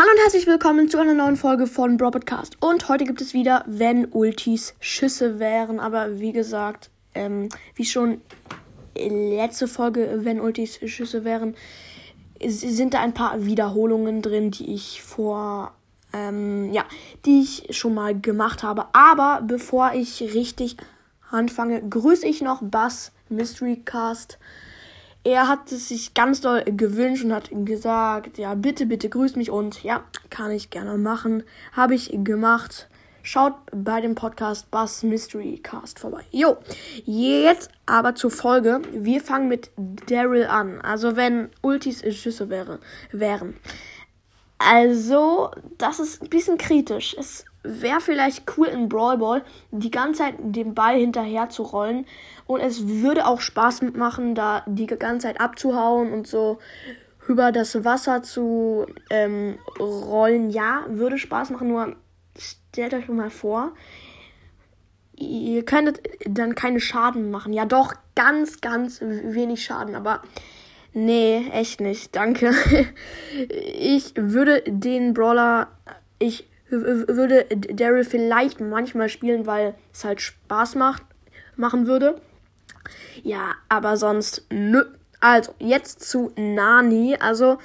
Hallo und herzlich willkommen zu einer neuen Folge von Bro Podcast. Und heute gibt es wieder, wenn Ultis Schüsse wären. Aber wie gesagt, ähm, wie schon letzte Folge, wenn Ultis Schüsse wären, sind da ein paar Wiederholungen drin, die ich vor, ähm, ja, die ich schon mal gemacht habe. Aber bevor ich richtig anfange, grüße ich noch Bass Mystery Cast. Er hat es sich ganz doll gewünscht und hat gesagt, ja, bitte, bitte grüß mich und ja, kann ich gerne machen. Habe ich gemacht. Schaut bei dem Podcast Buzz Mystery Cast vorbei. Jo, jetzt aber zur Folge. Wir fangen mit Daryl an. Also wenn Ultis Schüsse wäre, wären. Also, das ist ein bisschen kritisch. Es wäre vielleicht cool in Brawl Ball die ganze Zeit den Ball hinterher zu rollen und es würde auch Spaß machen, da die ganze Zeit abzuhauen und so über das Wasser zu ähm, rollen. Ja, würde Spaß machen, nur stellt euch mal vor, ihr könntet dann keine Schaden machen. Ja, doch, ganz, ganz wenig Schaden, aber nee, echt nicht. Danke. Ich würde den Brawler, ich würde Daryl vielleicht manchmal spielen, weil es halt Spaß macht, machen würde. Ja, aber sonst nö. Also, jetzt zu Nani. Also,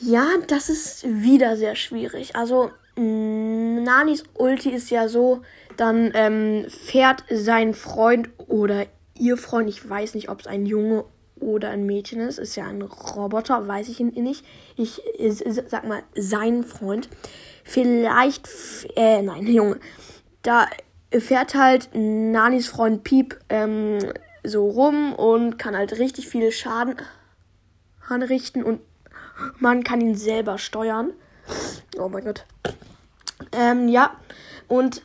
ja, das ist wieder sehr schwierig. Also, Nanis Ulti ist ja so, dann ähm, fährt sein Freund oder ihr Freund, ich weiß nicht, ob es ein Junge oder ein Mädchen ist, ist ja ein Roboter, weiß ich nicht. Ich, ich sag mal, sein Freund. Vielleicht, äh, nein, Junge. Da fährt halt Nanis Freund Piep ähm, so rum und kann halt richtig viel Schaden anrichten und man kann ihn selber steuern. Oh mein Gott. Ähm, ja, und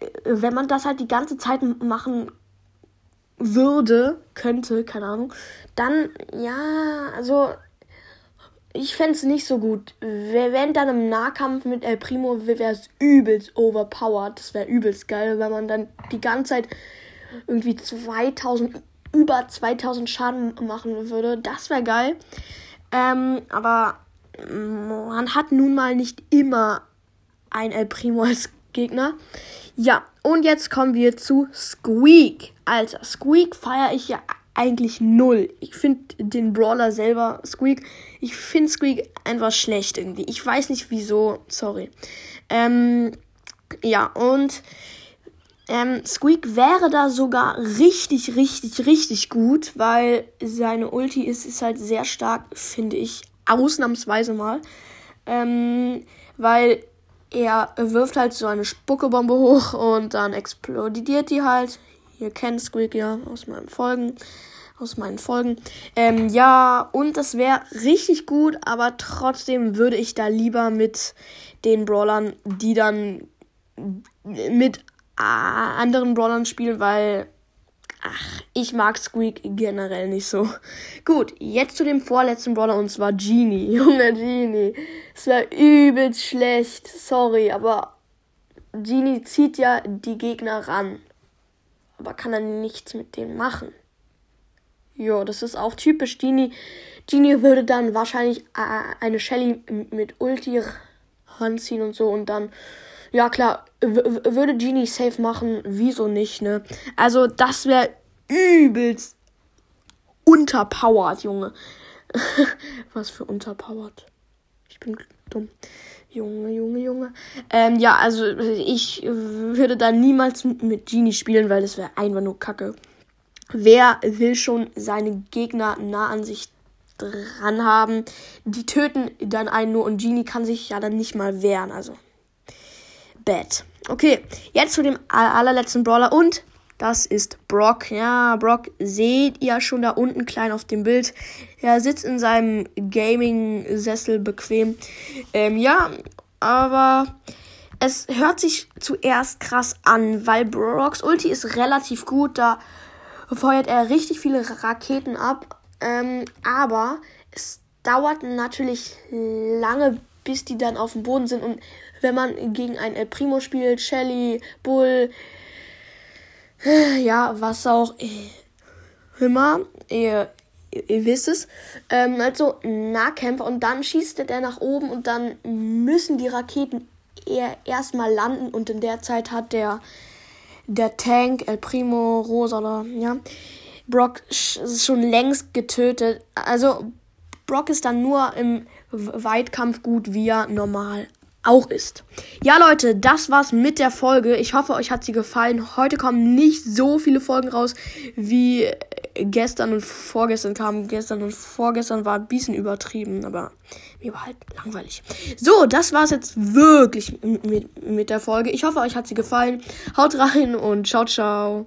äh, wenn man das halt die ganze Zeit machen würde, könnte, keine Ahnung, dann, ja, also, ich fände es nicht so gut. Wenn dann im Nahkampf mit El Primo wäre es übelst overpowered. Das wäre übelst geil, wenn man dann die ganze Zeit irgendwie 2000, über 2000 Schaden machen würde. Das wäre geil. Ähm, aber man hat nun mal nicht immer ein El Primo als Gegner. Ja, und jetzt kommen wir zu Squeak. Alter, Squeak feiere ich ja eigentlich null. Ich finde den Brawler selber, Squeak, ich finde Squeak einfach schlecht irgendwie. Ich weiß nicht wieso, sorry. Ähm, ja, und ähm, Squeak wäre da sogar richtig, richtig, richtig gut, weil seine Ulti ist, ist halt sehr stark, finde ich, ausnahmsweise mal. Ähm, weil er wirft halt so eine Spuckebombe hoch und dann explodiert die halt. Ihr kennt Squeak ja aus meinen Folgen. Aus meinen Folgen. Ähm, ja, und das wäre richtig gut, aber trotzdem würde ich da lieber mit den Brawlern, die dann mit anderen Brawlern spielen, weil ach, ich mag Squeak generell nicht so. Gut, jetzt zu dem vorletzten Brawler und zwar Genie. Junge Genie. Es war übelst schlecht. Sorry, aber Genie zieht ja die Gegner ran. Aber kann dann nichts mit denen machen. Jo, das ist auch typisch Genie. Genie würde dann wahrscheinlich äh, eine Shelly mit Ulti ranziehen und so und dann ja, klar, würde Genie safe machen, wieso nicht, ne? Also, das wäre übelst unterpowered, Junge. Was für unterpowered? Ich bin dumm. Junge, Junge, Junge. Ähm, ja, also ich würde da niemals mit Genie spielen, weil das wäre einfach nur Kacke. Wer will schon seine Gegner nah an sich dran haben? Die töten dann einen nur und Genie kann sich ja dann nicht mal wehren, also Bad. Okay, jetzt zu dem allerletzten Brawler und das ist Brock. Ja, Brock seht ihr schon da unten klein auf dem Bild. Er sitzt in seinem Gaming-Sessel bequem. Ähm, ja, aber es hört sich zuerst krass an, weil Brocks Ulti ist relativ gut. Da feuert er richtig viele Raketen ab. Ähm, aber es dauert natürlich lange, bis die dann auf dem Boden sind und wenn man gegen ein El Primo spielt, Shelly, Bull, ja, was auch immer. Ihr, ihr, wisst es. Ähm, also Nahkämpfer und dann schießt der nach oben und dann müssen die Raketen eher erstmal landen und in der Zeit hat der der Tank El Primo Rosa oder ja Brock schon längst getötet. Also Brock ist dann nur im Weitkampf gut, wie er normal auch ist. Ja, Leute, das war's mit der Folge. Ich hoffe, euch hat sie gefallen. Heute kommen nicht so viele Folgen raus, wie gestern und vorgestern kamen. Gestern und vorgestern war ein bisschen übertrieben, aber mir war halt langweilig. So, das war's jetzt wirklich mit, mit der Folge. Ich hoffe, euch hat sie gefallen. Haut rein und ciao, ciao.